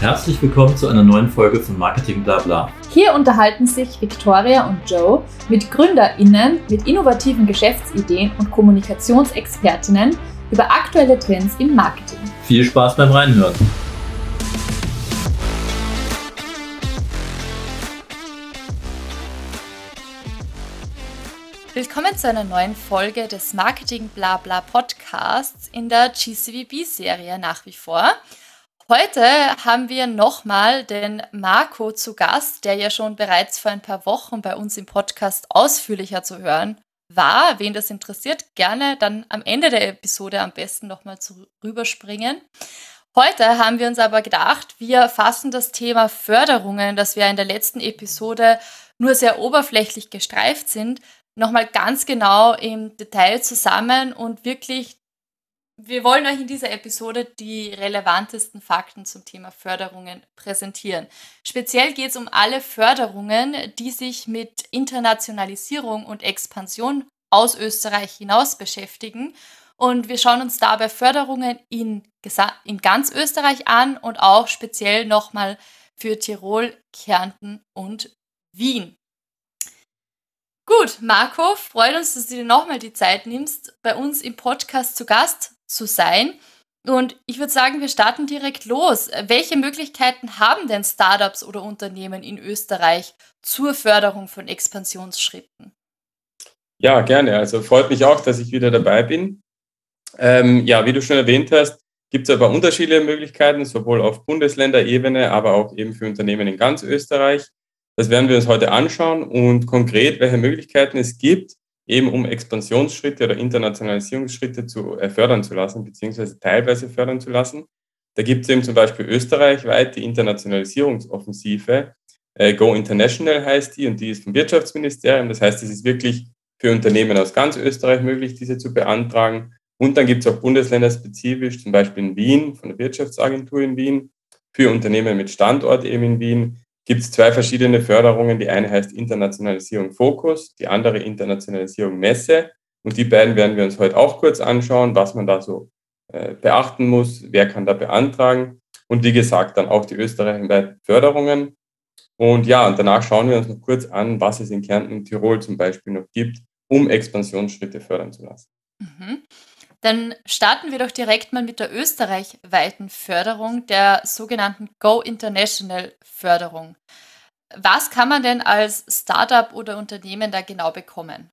Herzlich willkommen zu einer neuen Folge von Marketing Blabla. Hier unterhalten sich Victoria und Joe mit GründerInnen mit innovativen Geschäftsideen und Kommunikationsexpertinnen über aktuelle Trends im Marketing. Viel Spaß beim Reinhören. Willkommen zu einer neuen Folge des Marketing Blabla Podcasts in der GCVB-Serie nach wie vor. Heute haben wir nochmal den Marco zu Gast, der ja schon bereits vor ein paar Wochen bei uns im Podcast ausführlicher zu hören war. Wen das interessiert, gerne dann am Ende der Episode am besten nochmal rüberspringen. Heute haben wir uns aber gedacht, wir fassen das Thema Förderungen, das wir in der letzten Episode nur sehr oberflächlich gestreift sind, nochmal ganz genau im Detail zusammen und wirklich wir wollen euch in dieser Episode die relevantesten Fakten zum Thema Förderungen präsentieren. Speziell geht es um alle Förderungen, die sich mit Internationalisierung und Expansion aus Österreich hinaus beschäftigen. Und wir schauen uns dabei Förderungen in, in ganz Österreich an und auch speziell nochmal für Tirol, Kärnten und Wien. Gut, Marco, freut uns, dass du dir nochmal die Zeit nimmst, bei uns im Podcast zu Gast zu sein. Und ich würde sagen, wir starten direkt los. Welche Möglichkeiten haben denn Startups oder Unternehmen in Österreich zur Förderung von Expansionsschritten? Ja, gerne. Also freut mich auch, dass ich wieder dabei bin. Ähm, ja, wie du schon erwähnt hast, gibt es aber unterschiedliche Möglichkeiten, sowohl auf Bundesländerebene, aber auch eben für Unternehmen in ganz Österreich. Das werden wir uns heute anschauen und konkret, welche Möglichkeiten es gibt, eben um Expansionsschritte oder Internationalisierungsschritte zu äh, fördern zu lassen, beziehungsweise teilweise fördern zu lassen. Da gibt es eben zum Beispiel österreichweit die Internationalisierungsoffensive. Äh, Go International heißt die und die ist vom Wirtschaftsministerium. Das heißt, es ist wirklich für Unternehmen aus ganz Österreich möglich, diese zu beantragen. Und dann gibt es auch bundesländerspezifisch, zum Beispiel in Wien, von der Wirtschaftsagentur in Wien, für Unternehmen mit Standort eben in Wien, gibt es zwei verschiedene Förderungen. Die eine heißt Internationalisierung Fokus, die andere Internationalisierung Messe. Und die beiden werden wir uns heute auch kurz anschauen, was man da so äh, beachten muss, wer kann da beantragen. Und wie gesagt, dann auch die österreichweiten Förderungen. Und ja, und danach schauen wir uns noch kurz an, was es in Kärnten und Tirol zum Beispiel noch gibt, um Expansionsschritte fördern zu lassen. Mhm. Dann starten wir doch direkt mal mit der österreichweiten Förderung, der sogenannten Go International Förderung. Was kann man denn als Startup oder Unternehmen da genau bekommen?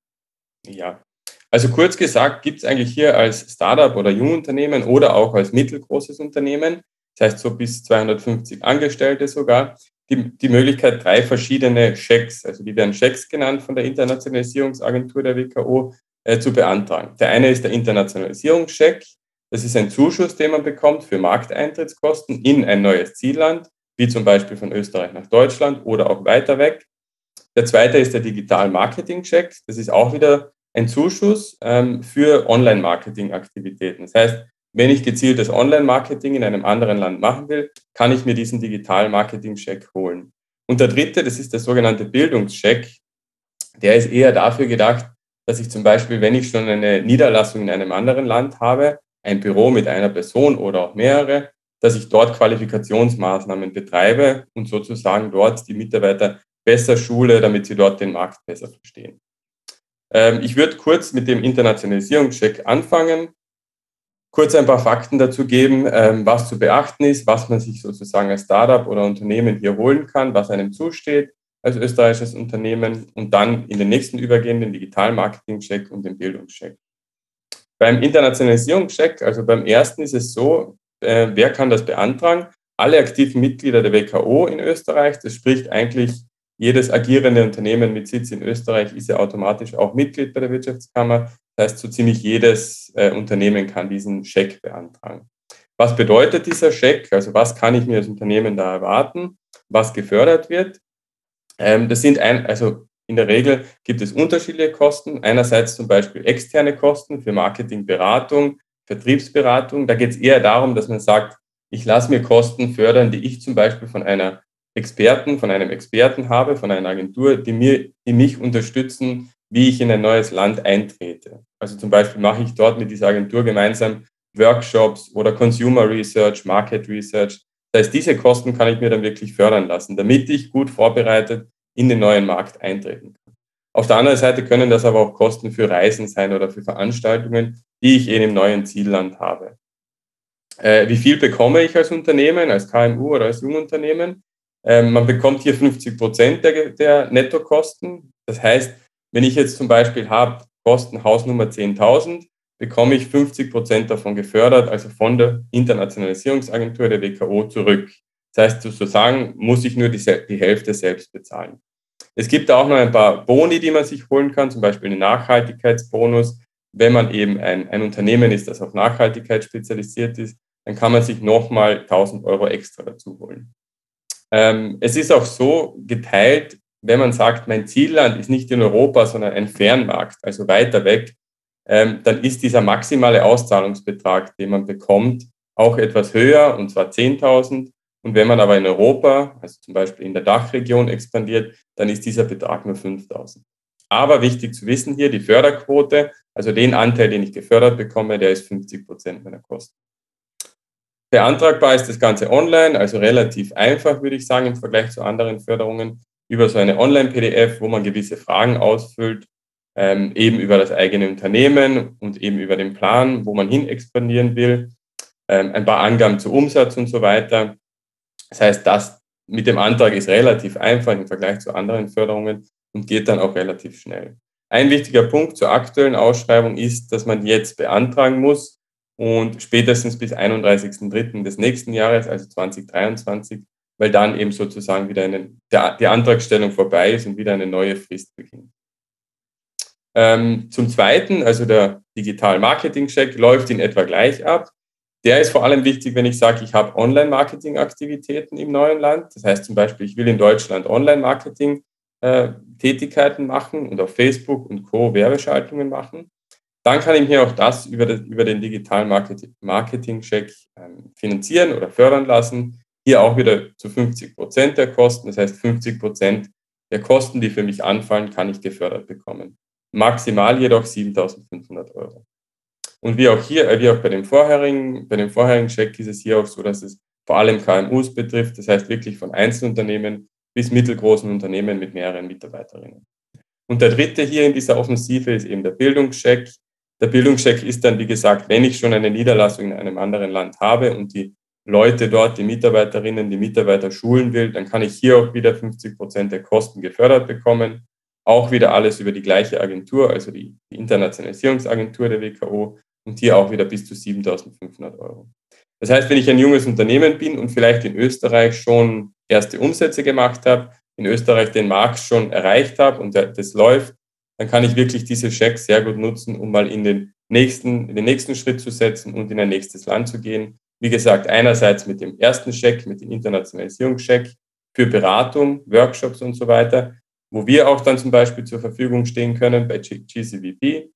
Ja, also kurz gesagt, gibt es eigentlich hier als Startup oder Jungunternehmen oder auch als mittelgroßes Unternehmen, das heißt so bis 250 Angestellte sogar, die, die Möglichkeit, drei verschiedene Schecks, also die werden Schecks genannt von der Internationalisierungsagentur der WKO, äh, zu beantragen. Der eine ist der Internationalisierungscheck. Das ist ein Zuschuss, den man bekommt für Markteintrittskosten in ein neues Zielland, wie zum Beispiel von Österreich nach Deutschland oder auch weiter weg. Der zweite ist der Digital Marketing Check. Das ist auch wieder ein Zuschuss ähm, für Online-Marketing-Aktivitäten. Das heißt, wenn ich gezieltes Online-Marketing in einem anderen Land machen will, kann ich mir diesen Digital Marketing Check holen. Und der dritte, das ist der sogenannte Bildungscheck. Der ist eher dafür gedacht, dass ich zum Beispiel, wenn ich schon eine Niederlassung in einem anderen Land habe, ein Büro mit einer Person oder auch mehrere, dass ich dort Qualifikationsmaßnahmen betreibe und sozusagen dort die Mitarbeiter besser schule, damit sie dort den Markt besser verstehen. Ähm, ich würde kurz mit dem Internationalisierungscheck anfangen, kurz ein paar Fakten dazu geben, ähm, was zu beachten ist, was man sich sozusagen als Startup oder Unternehmen hier holen kann, was einem zusteht als österreichisches Unternehmen und dann in den nächsten übergehen, den Digital-Marketing-Check und den Bildungscheck. Beim Internationalisierungscheck, also beim ersten ist es so, äh, wer kann das beantragen? Alle aktiven Mitglieder der WKO in Österreich, das spricht eigentlich jedes agierende Unternehmen mit Sitz in Österreich ist ja automatisch auch Mitglied bei der Wirtschaftskammer. Das heißt, so ziemlich jedes äh, Unternehmen kann diesen Scheck beantragen. Was bedeutet dieser Scheck? Also was kann ich mir als Unternehmen da erwarten? Was gefördert wird? Ähm, das sind ein, also in der Regel gibt es unterschiedliche Kosten. Einerseits zum Beispiel externe Kosten für Marketingberatung, Vertriebsberatung. Da geht es eher darum, dass man sagt, ich lasse mir Kosten fördern, die ich zum Beispiel von einer Experten, von einem Experten habe, von einer Agentur, die, mir, die mich unterstützen, wie ich in ein neues Land eintrete. Also zum Beispiel mache ich dort mit dieser Agentur gemeinsam Workshops oder Consumer Research, Market Research. Das heißt, diese Kosten kann ich mir dann wirklich fördern lassen, damit ich gut vorbereitet in den neuen Markt eintreten kann. Auf der anderen Seite können das aber auch Kosten für Reisen sein oder für Veranstaltungen, die ich in dem neuen Zielland habe. Äh, wie viel bekomme ich als Unternehmen, als KMU oder als Jungunternehmen? Ähm, man bekommt hier 50 Prozent der, der Nettokosten. Das heißt, wenn ich jetzt zum Beispiel habe, Kosten Hausnummer 10.000, bekomme ich 50 Prozent davon gefördert, also von der Internationalisierungsagentur der WKO zurück. Das heißt, sozusagen muss ich nur die, die Hälfte selbst bezahlen. Es gibt auch noch ein paar Boni, die man sich holen kann, zum Beispiel einen Nachhaltigkeitsbonus. Wenn man eben ein, ein Unternehmen ist, das auf Nachhaltigkeit spezialisiert ist, dann kann man sich nochmal 1000 Euro extra dazu holen. Ähm, es ist auch so geteilt, wenn man sagt, mein Zielland ist nicht in Europa, sondern ein Fernmarkt, also weiter weg, ähm, dann ist dieser maximale Auszahlungsbetrag, den man bekommt, auch etwas höher, und zwar 10.000. Und wenn man aber in Europa, also zum Beispiel in der Dachregion expandiert, dann ist dieser Betrag nur 5.000. Aber wichtig zu wissen hier, die Förderquote, also den Anteil, den ich gefördert bekomme, der ist 50 Prozent meiner Kosten. Beantragbar ist das Ganze online, also relativ einfach, würde ich sagen, im Vergleich zu anderen Förderungen, über so eine Online-PDF, wo man gewisse Fragen ausfüllt, ähm, eben über das eigene Unternehmen und eben über den Plan, wo man hin expandieren will, ähm, ein paar Angaben zu Umsatz und so weiter. Das heißt, das mit dem Antrag ist relativ einfach im Vergleich zu anderen Förderungen und geht dann auch relativ schnell. Ein wichtiger Punkt zur aktuellen Ausschreibung ist, dass man jetzt beantragen muss und spätestens bis 31.03. des nächsten Jahres, also 2023, weil dann eben sozusagen wieder eine, die Antragstellung vorbei ist und wieder eine neue Frist beginnt. Ähm, zum Zweiten, also der Digital Marketing Check läuft in etwa gleich ab. Der ist vor allem wichtig, wenn ich sage, ich habe Online-Marketing-Aktivitäten im neuen Land. Das heißt zum Beispiel, ich will in Deutschland Online-Marketing-Tätigkeiten machen und auf Facebook und Co. Werbeschaltungen machen. Dann kann ich mir auch das über, den Digital Marketing-Check ähm, finanzieren oder fördern lassen. Hier auch wieder zu 50 Prozent der Kosten. Das heißt, 50 Prozent der Kosten, die für mich anfallen, kann ich gefördert bekommen. Maximal jedoch 7.500 Euro. Und wie auch hier, äh, wie auch bei dem vorherigen, bei dem vorherigen Check ist es hier auch so, dass es vor allem KMUs betrifft, das heißt wirklich von Einzelunternehmen bis mittelgroßen Unternehmen mit mehreren Mitarbeiterinnen. Und der dritte hier in dieser Offensive ist eben der Bildungscheck. Der Bildungscheck ist dann, wie gesagt, wenn ich schon eine Niederlassung in einem anderen Land habe und die Leute dort, die Mitarbeiterinnen, die Mitarbeiter schulen will, dann kann ich hier auch wieder 50 Prozent der Kosten gefördert bekommen. Auch wieder alles über die gleiche Agentur, also die, die Internationalisierungsagentur der WKO und hier auch wieder bis zu 7.500 Euro. Das heißt, wenn ich ein junges Unternehmen bin und vielleicht in Österreich schon erste Umsätze gemacht habe, in Österreich den Markt schon erreicht habe und das läuft, dann kann ich wirklich diese Checks sehr gut nutzen, um mal in den nächsten, in den nächsten Schritt zu setzen und in ein nächstes Land zu gehen. Wie gesagt, einerseits mit dem ersten Check, mit dem Internationalisierungscheck für Beratung, Workshops und so weiter, wo wir auch dann zum Beispiel zur Verfügung stehen können bei GCVP.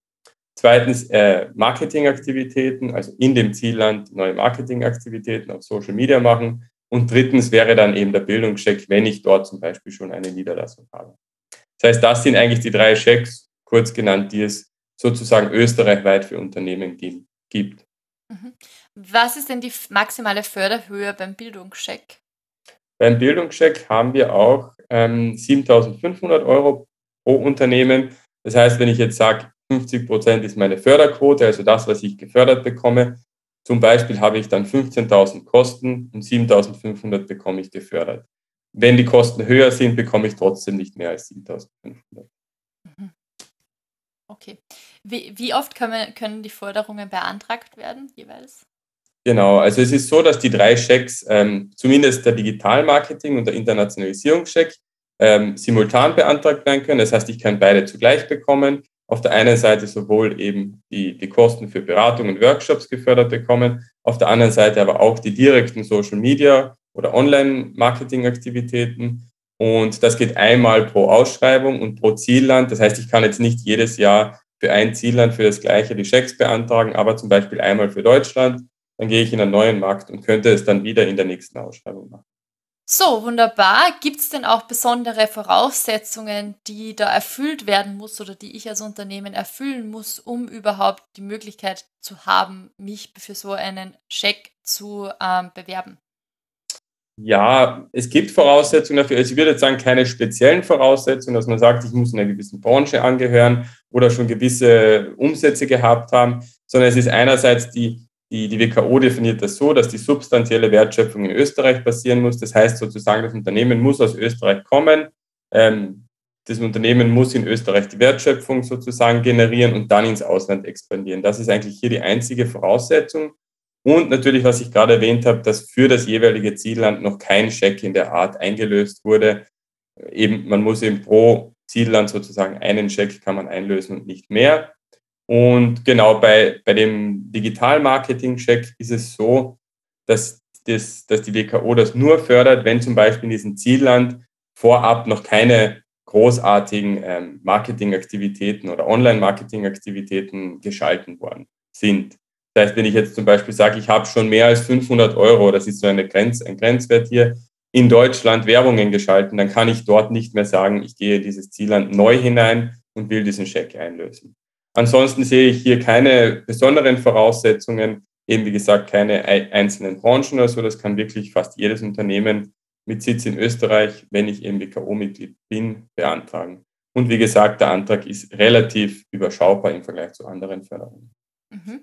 Zweitens äh, Marketingaktivitäten, also in dem Zielland neue Marketingaktivitäten auf Social Media machen. Und drittens wäre dann eben der Bildungscheck, wenn ich dort zum Beispiel schon eine Niederlassung habe. Das heißt, das sind eigentlich die drei Checks, kurz genannt, die es sozusagen österreichweit für Unternehmen gibt. Mhm. Was ist denn die maximale Förderhöhe beim Bildungscheck? Beim Bildungscheck haben wir auch ähm, 7.500 Euro pro Unternehmen. Das heißt, wenn ich jetzt sage, 50 Prozent ist meine Förderquote, also das, was ich gefördert bekomme. Zum Beispiel habe ich dann 15.000 Kosten und 7.500 bekomme ich gefördert. Wenn die Kosten höher sind, bekomme ich trotzdem nicht mehr als 7.500. Mhm. Okay. Wie, wie oft können, können die Forderungen beantragt werden jeweils? Genau, also es ist so, dass die drei Schecks, ähm, zumindest der Digitalmarketing und der Internationalisierungscheck, ähm, simultan beantragt werden können. Das heißt, ich kann beide zugleich bekommen auf der einen Seite sowohl eben die, die Kosten für Beratung und Workshops gefördert bekommen, auf der anderen Seite aber auch die direkten Social Media oder Online-Marketing-Aktivitäten. Und das geht einmal pro Ausschreibung und pro Zielland. Das heißt, ich kann jetzt nicht jedes Jahr für ein Zielland für das gleiche die Schecks beantragen, aber zum Beispiel einmal für Deutschland. Dann gehe ich in einen neuen Markt und könnte es dann wieder in der nächsten Ausschreibung machen. So, wunderbar. Gibt es denn auch besondere Voraussetzungen, die da erfüllt werden muss oder die ich als Unternehmen erfüllen muss, um überhaupt die Möglichkeit zu haben, mich für so einen Scheck zu ähm, bewerben? Ja, es gibt Voraussetzungen dafür. Also ich würde jetzt sagen, keine speziellen Voraussetzungen, dass man sagt, ich muss einer gewissen Branche angehören oder schon gewisse Umsätze gehabt haben, sondern es ist einerseits die, die, die WKO definiert das so, dass die substanzielle Wertschöpfung in Österreich passieren muss. Das heißt sozusagen, das Unternehmen muss aus Österreich kommen. Ähm, das Unternehmen muss in Österreich die Wertschöpfung sozusagen generieren und dann ins Ausland expandieren. Das ist eigentlich hier die einzige Voraussetzung. Und natürlich, was ich gerade erwähnt habe, dass für das jeweilige Zielland noch kein Scheck in der Art eingelöst wurde. Eben, man muss eben pro Zielland sozusagen einen Scheck kann man einlösen und nicht mehr. Und genau bei, bei dem Digital-Marketing-Check ist es so, dass, das, dass die WKO das nur fördert, wenn zum Beispiel in diesem Zielland vorab noch keine großartigen ähm, Marketingaktivitäten oder Online-Marketingaktivitäten geschalten worden sind. Das heißt, wenn ich jetzt zum Beispiel sage, ich habe schon mehr als 500 Euro, das ist so eine Grenz, ein Grenzwert hier, in Deutschland Werbungen geschalten, dann kann ich dort nicht mehr sagen, ich gehe dieses Zielland neu hinein und will diesen Scheck einlösen. Ansonsten sehe ich hier keine besonderen Voraussetzungen, eben wie gesagt keine einzelnen Branchen oder so. Das kann wirklich fast jedes Unternehmen mit Sitz in Österreich, wenn ich eben WKO-Mitglied bin, beantragen. Und wie gesagt, der Antrag ist relativ überschaubar im Vergleich zu anderen Förderungen. Mhm.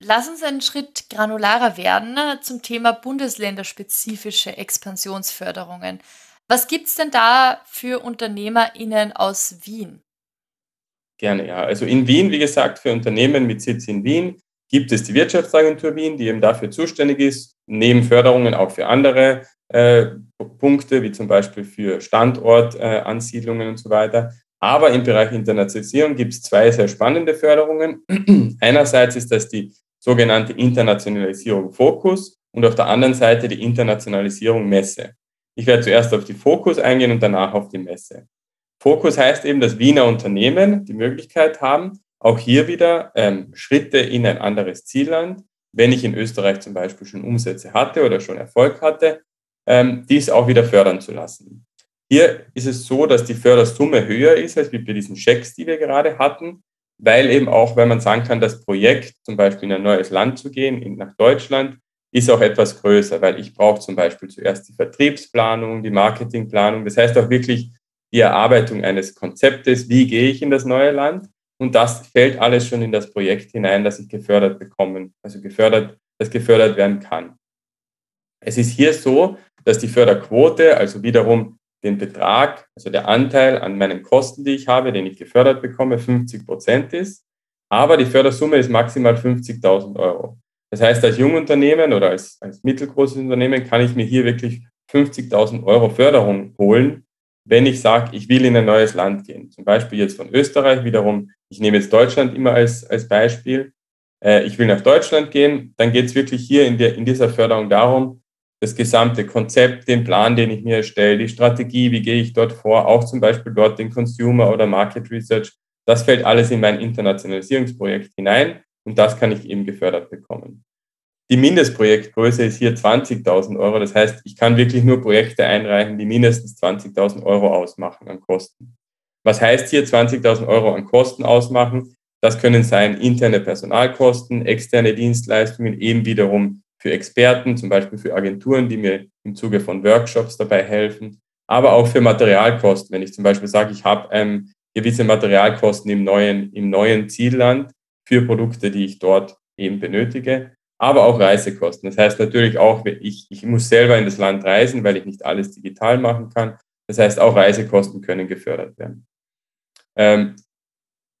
Lass uns einen Schritt granularer werden ne, zum Thema bundesländerspezifische Expansionsförderungen. Was gibt es denn da für UnternehmerInnen aus Wien? Gerne, ja. Also in Wien, wie gesagt, für Unternehmen mit Sitz in Wien gibt es die Wirtschaftsagentur Wien, die eben dafür zuständig ist, neben Förderungen auch für andere äh, Punkte, wie zum Beispiel für Standortansiedlungen äh, und so weiter. Aber im Bereich Internationalisierung gibt es zwei sehr spannende Förderungen. Einerseits ist das die sogenannte Internationalisierung Fokus und auf der anderen Seite die Internationalisierung Messe. Ich werde zuerst auf die Fokus eingehen und danach auf die Messe. Fokus heißt eben, dass Wiener Unternehmen die Möglichkeit haben, auch hier wieder ähm, Schritte in ein anderes Zielland, wenn ich in Österreich zum Beispiel schon Umsätze hatte oder schon Erfolg hatte, ähm, dies auch wieder fördern zu lassen. Hier ist es so, dass die Fördersumme höher ist als bei diesen Schecks, die wir gerade hatten, weil eben auch, wenn man sagen kann, das Projekt, zum Beispiel in ein neues Land zu gehen, nach Deutschland, ist auch etwas größer, weil ich brauche zum Beispiel zuerst die Vertriebsplanung, die Marketingplanung, das heißt auch wirklich die Erarbeitung eines Konzeptes, wie gehe ich in das neue Land. Und das fällt alles schon in das Projekt hinein, das ich gefördert bekommen, also gefördert, das gefördert werden kann. Es ist hier so, dass die Förderquote, also wiederum den Betrag, also der Anteil an meinen Kosten, die ich habe, den ich gefördert bekomme, 50 Prozent ist. Aber die Fördersumme ist maximal 50.000 Euro. Das heißt, als Jungunternehmen oder als, als mittelgroßes Unternehmen kann ich mir hier wirklich 50.000 Euro Förderung holen, wenn ich sage, ich will in ein neues Land gehen. Zum Beispiel jetzt von Österreich wiederum. Ich nehme jetzt Deutschland immer als, als Beispiel. Äh, ich will nach Deutschland gehen. Dann geht es wirklich hier in, der, in dieser Förderung darum, das gesamte Konzept, den Plan, den ich mir erstelle, die Strategie, wie gehe ich dort vor, auch zum Beispiel dort den Consumer oder Market Research. Das fällt alles in mein Internationalisierungsprojekt hinein und das kann ich eben gefördert bekommen. Die Mindestprojektgröße ist hier 20.000 Euro. Das heißt, ich kann wirklich nur Projekte einreichen, die mindestens 20.000 Euro ausmachen an Kosten. Was heißt hier 20.000 Euro an Kosten ausmachen? Das können sein interne Personalkosten, externe Dienstleistungen, eben wiederum für Experten, zum Beispiel für Agenturen, die mir im Zuge von Workshops dabei helfen, aber auch für Materialkosten. Wenn ich zum Beispiel sage, ich habe ähm, gewisse Materialkosten im neuen, im neuen Zielland für Produkte, die ich dort eben benötige, aber auch Reisekosten. Das heißt natürlich auch, ich, ich muss selber in das Land reisen, weil ich nicht alles digital machen kann. Das heißt, auch Reisekosten können gefördert werden. Ähm,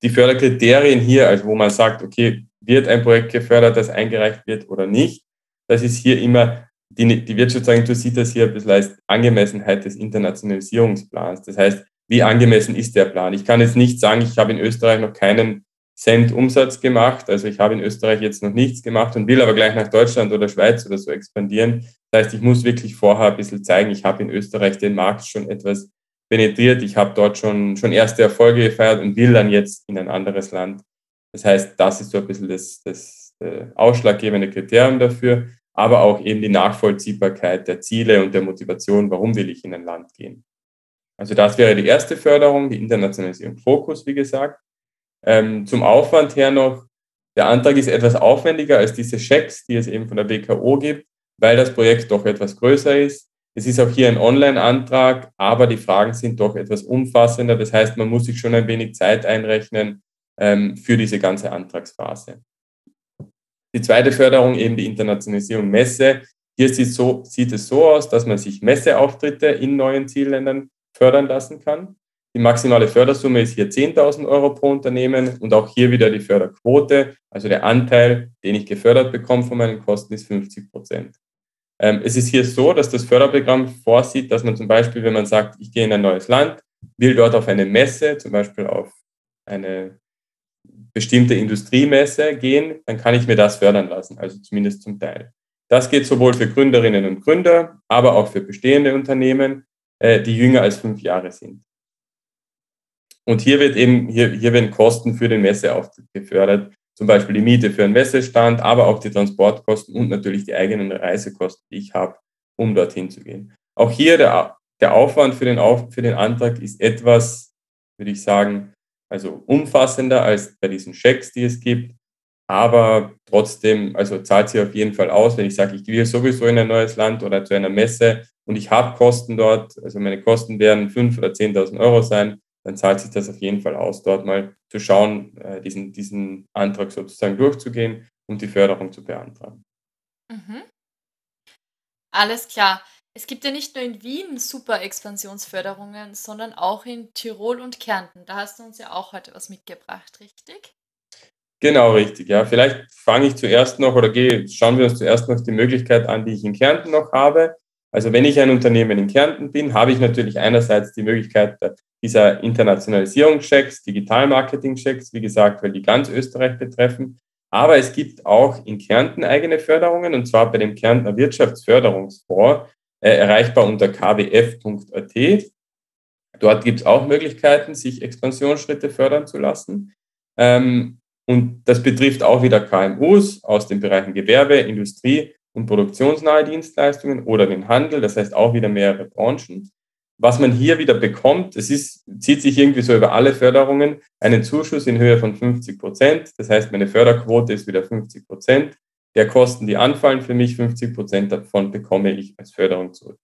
die Förderkriterien hier, also wo man sagt, okay, wird ein Projekt gefördert, das eingereicht wird oder nicht, das ist hier immer, die, die Wirtschaftsagentur sieht das hier ein bisschen als Angemessenheit des Internationalisierungsplans. Das heißt, wie angemessen ist der Plan? Ich kann jetzt nicht sagen, ich habe in Österreich noch keinen Cent Umsatz gemacht. Also ich habe in Österreich jetzt noch nichts gemacht und will aber gleich nach Deutschland oder Schweiz oder so expandieren. Das heißt, ich muss wirklich vorher ein bisschen zeigen, ich habe in Österreich den Markt schon etwas penetriert, ich habe dort schon, schon erste Erfolge gefeiert und will dann jetzt in ein anderes Land. Das heißt, das ist so ein bisschen das, das äh, ausschlaggebende Kriterium dafür, aber auch eben die Nachvollziehbarkeit der Ziele und der Motivation, warum will ich in ein Land gehen. Also das wäre die erste Förderung, die Internationalisierung Fokus, wie gesagt. Ähm, zum Aufwand her noch, der Antrag ist etwas aufwendiger als diese Schecks, die es eben von der BKO gibt, weil das Projekt doch etwas größer ist. Es ist auch hier ein Online-Antrag, aber die Fragen sind doch etwas umfassender. Das heißt, man muss sich schon ein wenig Zeit einrechnen ähm, für diese ganze Antragsphase. Die zweite Förderung, eben die Internationalisierung Messe. Hier sieht, sieht es so aus, dass man sich Messeauftritte in neuen Zielländern fördern lassen kann. Die maximale Fördersumme ist hier 10.000 Euro pro Unternehmen und auch hier wieder die Förderquote, also der Anteil, den ich gefördert bekomme von meinen Kosten, ist 50 Prozent. Ähm, es ist hier so, dass das Förderprogramm vorsieht, dass man zum Beispiel, wenn man sagt, ich gehe in ein neues Land, will dort auf eine Messe, zum Beispiel auf eine bestimmte Industriemesse gehen, dann kann ich mir das fördern lassen, also zumindest zum Teil. Das geht sowohl für Gründerinnen und Gründer, aber auch für bestehende Unternehmen, äh, die jünger als fünf Jahre sind. Und hier wird eben, hier, hier werden Kosten für den Messeauftritt gefördert, zum Beispiel die Miete für einen Messestand, aber auch die Transportkosten und natürlich die eigenen Reisekosten, die ich habe, um dorthin zu gehen. Auch hier der, der Aufwand für den, Auf, für den Antrag ist etwas, würde ich sagen, also umfassender als bei diesen Schecks, die es gibt. Aber trotzdem, also zahlt sich auf jeden Fall aus, wenn ich sage, ich gehe sowieso in ein neues Land oder zu einer Messe und ich habe Kosten dort, also meine Kosten werden 5.000 oder 10.000 Euro sein, dann zahlt sich das auf jeden Fall aus, dort mal zu schauen, äh, diesen, diesen Antrag sozusagen durchzugehen und die Förderung zu beantragen. Mhm. Alles klar. Es gibt ja nicht nur in Wien super Expansionsförderungen, sondern auch in Tirol und Kärnten. Da hast du uns ja auch heute was mitgebracht, richtig? Genau, richtig. Ja, vielleicht fange ich zuerst noch oder gehe, schauen wir uns zuerst noch die Möglichkeit an, die ich in Kärnten noch habe. Also wenn ich ein Unternehmen in Kärnten bin, habe ich natürlich einerseits die Möglichkeit dieser Internationalisierungschecks, Digital-Marketing-Checks, wie gesagt, weil die ganz Österreich betreffen. Aber es gibt auch in Kärnten eigene Förderungen, und zwar bei dem Kärntner Wirtschaftsförderungsfonds, äh, erreichbar unter kwf.at. Dort gibt es auch Möglichkeiten, sich Expansionsschritte fördern zu lassen. Ähm, und das betrifft auch wieder KMUs aus den Bereichen Gewerbe, Industrie und produktionsnahe Dienstleistungen oder den Handel, das heißt auch wieder mehrere Branchen. Was man hier wieder bekommt, es ist, zieht sich irgendwie so über alle Förderungen, einen Zuschuss in Höhe von 50 Prozent. Das heißt, meine Förderquote ist wieder 50 Prozent. Der Kosten, die anfallen für mich, 50 Prozent davon bekomme ich als Förderung zurück.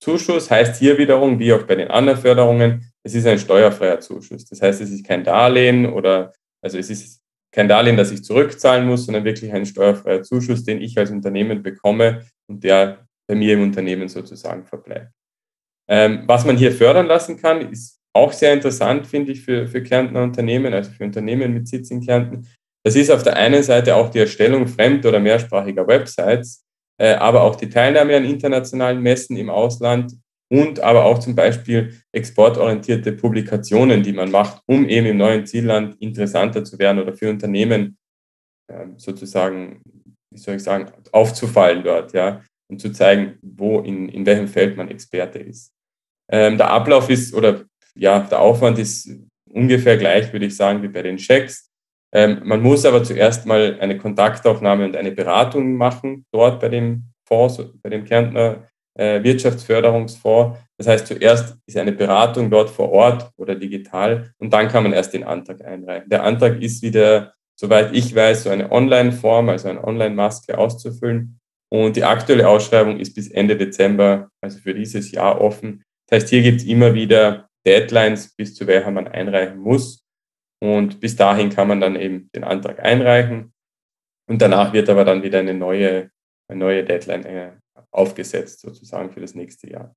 Zuschuss heißt hier wiederum, wie auch bei den anderen Förderungen, es ist ein steuerfreier Zuschuss. Das heißt, es ist kein Darlehen oder, also es ist kein Darlehen, das ich zurückzahlen muss, sondern wirklich ein steuerfreier Zuschuss, den ich als Unternehmen bekomme und der bei mir im Unternehmen sozusagen verbleibt. Ähm, was man hier fördern lassen kann, ist auch sehr interessant, finde ich, für, für Kärntner Unternehmen, also für Unternehmen mit Sitz in Kärnten. Das ist auf der einen Seite auch die Erstellung fremd- oder mehrsprachiger Websites, äh, aber auch die Teilnahme an internationalen Messen im Ausland und aber auch zum Beispiel exportorientierte Publikationen, die man macht, um eben im neuen Zielland interessanter zu werden oder für Unternehmen äh, sozusagen, wie soll ich sagen, aufzufallen dort, ja, und zu zeigen, wo in, in welchem Feld man Experte ist. Ähm, der Ablauf ist oder ja, der Aufwand ist ungefähr gleich, würde ich sagen, wie bei den Checks. Ähm, man muss aber zuerst mal eine Kontaktaufnahme und eine Beratung machen, dort bei dem Fonds, bei dem Kärntner äh, Wirtschaftsförderungsfonds. Das heißt, zuerst ist eine Beratung dort vor Ort oder digital und dann kann man erst den Antrag einreichen. Der Antrag ist wieder, soweit ich weiß, so eine Online-Form, also eine Online-Maske auszufüllen. Und die aktuelle Ausschreibung ist bis Ende Dezember, also für dieses Jahr offen. Das heißt, hier gibt es immer wieder Deadlines, bis zu welcher man einreichen muss. Und bis dahin kann man dann eben den Antrag einreichen. Und danach wird aber dann wieder eine neue, eine neue Deadline äh, aufgesetzt, sozusagen für das nächste Jahr.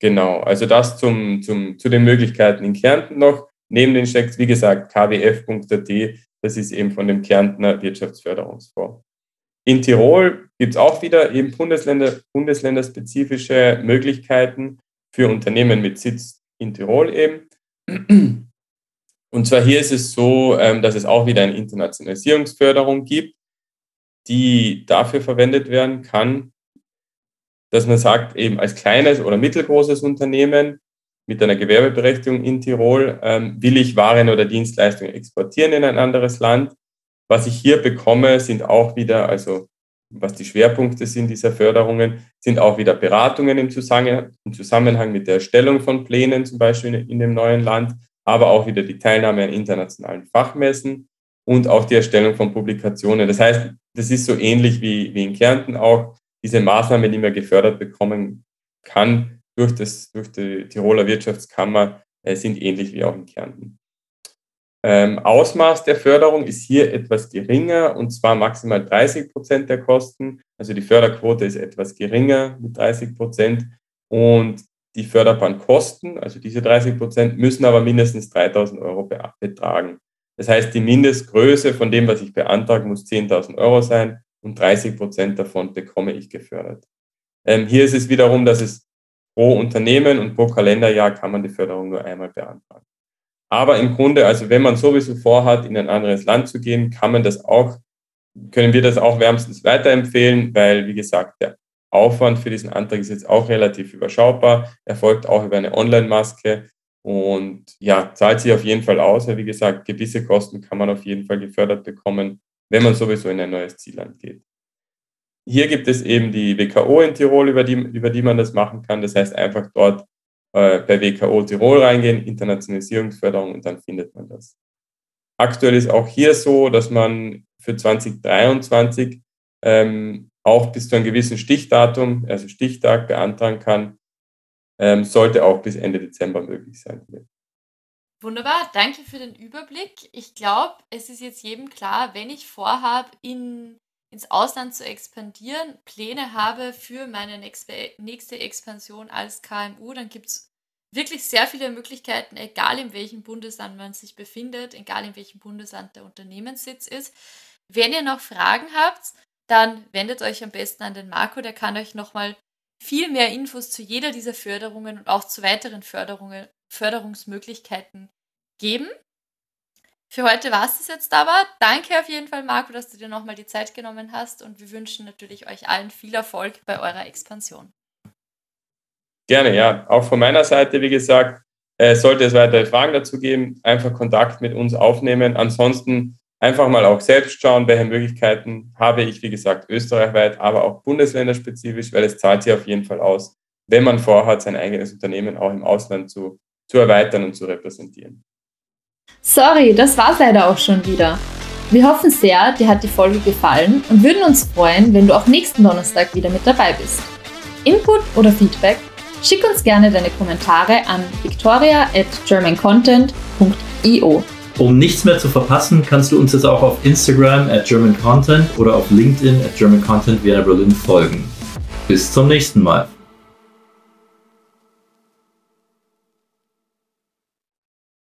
Genau, also das zum, zum, zu den Möglichkeiten in Kärnten noch. Neben den Checks, wie gesagt, kwf.at, das ist eben von dem Kärntner Wirtschaftsförderungsfonds. In Tirol gibt es auch wieder eben Bundesländer, bundesländerspezifische Möglichkeiten für Unternehmen mit Sitz in Tirol eben. Und zwar hier ist es so, ähm, dass es auch wieder eine Internationalisierungsförderung gibt die dafür verwendet werden kann, dass man sagt, eben als kleines oder mittelgroßes Unternehmen mit einer Gewerbeberechtigung in Tirol ähm, will ich Waren oder Dienstleistungen exportieren in ein anderes Land. Was ich hier bekomme, sind auch wieder, also was die Schwerpunkte sind dieser Förderungen, sind auch wieder Beratungen im Zusammenhang, mit der Erstellung von Plänen, zum Beispiel in, dem neuen Land, aber auch wieder die Teilnahme an internationalen Fachmessen und auch die Erstellung von Publikationen. Das heißt, das ist so ähnlich wie, wie in Kärnten auch. Diese Maßnahmen, die man gefördert bekommen kann durch, das, durch die Tiroler Wirtschaftskammer, äh, sind ähnlich wie auch in Kärnten. Ähm, Ausmaß der Förderung ist hier etwas geringer und zwar maximal 30 Prozent der Kosten. Also die Förderquote ist etwas geringer mit 30 Prozent und die förderbaren Kosten, also diese 30 Prozent, müssen aber mindestens 3000 Euro betragen. Das heißt, die Mindestgröße von dem, was ich beantrage, muss 10.000 Euro sein und 30 Prozent davon bekomme ich gefördert. Ähm, hier ist es wiederum, dass es pro Unternehmen und pro Kalenderjahr kann man die Förderung nur einmal beantragen. Aber im Grunde, also wenn man sowieso vorhat, in ein anderes Land zu gehen, kann man das auch, können wir das auch wärmstens weiterempfehlen, weil, wie gesagt, der Aufwand für diesen Antrag ist jetzt auch relativ überschaubar, erfolgt auch über eine Online-Maske und ja, zahlt sich auf jeden Fall aus, wie gesagt, gewisse Kosten kann man auf jeden Fall gefördert bekommen, wenn man sowieso in ein neues Zielland geht. Hier gibt es eben die WKO in Tirol, über die, über die man das machen kann. Das heißt, einfach dort äh, bei WKO Tirol reingehen, Internationalisierungsförderung und dann findet man das. Aktuell ist auch hier so, dass man für 2023 ähm, auch bis zu einem gewissen Stichdatum, also Stichtag, beantragen kann, ähm, sollte auch bis Ende Dezember möglich sein. Wunderbar, danke für den Überblick. Ich glaube, es ist jetzt jedem klar, wenn ich vorhabe, in, ins Ausland zu expandieren, Pläne habe für meine nächste Expansion als KMU, dann gibt es wirklich sehr viele Möglichkeiten, egal in welchem Bundesland man sich befindet, egal in welchem Bundesland der Unternehmenssitz ist. Wenn ihr noch Fragen habt, dann wendet euch am besten an den Marco, der kann euch nochmal viel mehr Infos zu jeder dieser Förderungen und auch zu weiteren Förderungen, Förderungsmöglichkeiten geben. Für heute war es das jetzt aber. Danke auf jeden Fall, Marco, dass du dir nochmal die Zeit genommen hast und wir wünschen natürlich euch allen viel Erfolg bei eurer Expansion. Gerne, ja. Auch von meiner Seite, wie gesagt, äh, sollte es weitere Fragen dazu geben, einfach Kontakt mit uns aufnehmen. Ansonsten einfach mal auch selbst schauen, welche Möglichkeiten habe ich, wie gesagt, österreichweit, aber auch bundesländerspezifisch, weil es zahlt sich auf jeden Fall aus, wenn man vorhat, sein eigenes Unternehmen auch im Ausland zu, zu erweitern und zu repräsentieren. Sorry, das war's leider auch schon wieder. Wir hoffen sehr, dir hat die Folge gefallen und würden uns freuen, wenn du auch nächsten Donnerstag wieder mit dabei bist. Input oder Feedback? Schick uns gerne deine Kommentare an victoria at germancontent.io. Um nichts mehr zu verpassen, kannst du uns jetzt auch auf Instagram at German Content oder auf LinkedIn at German Content Vienna Berlin folgen. Bis zum nächsten Mal.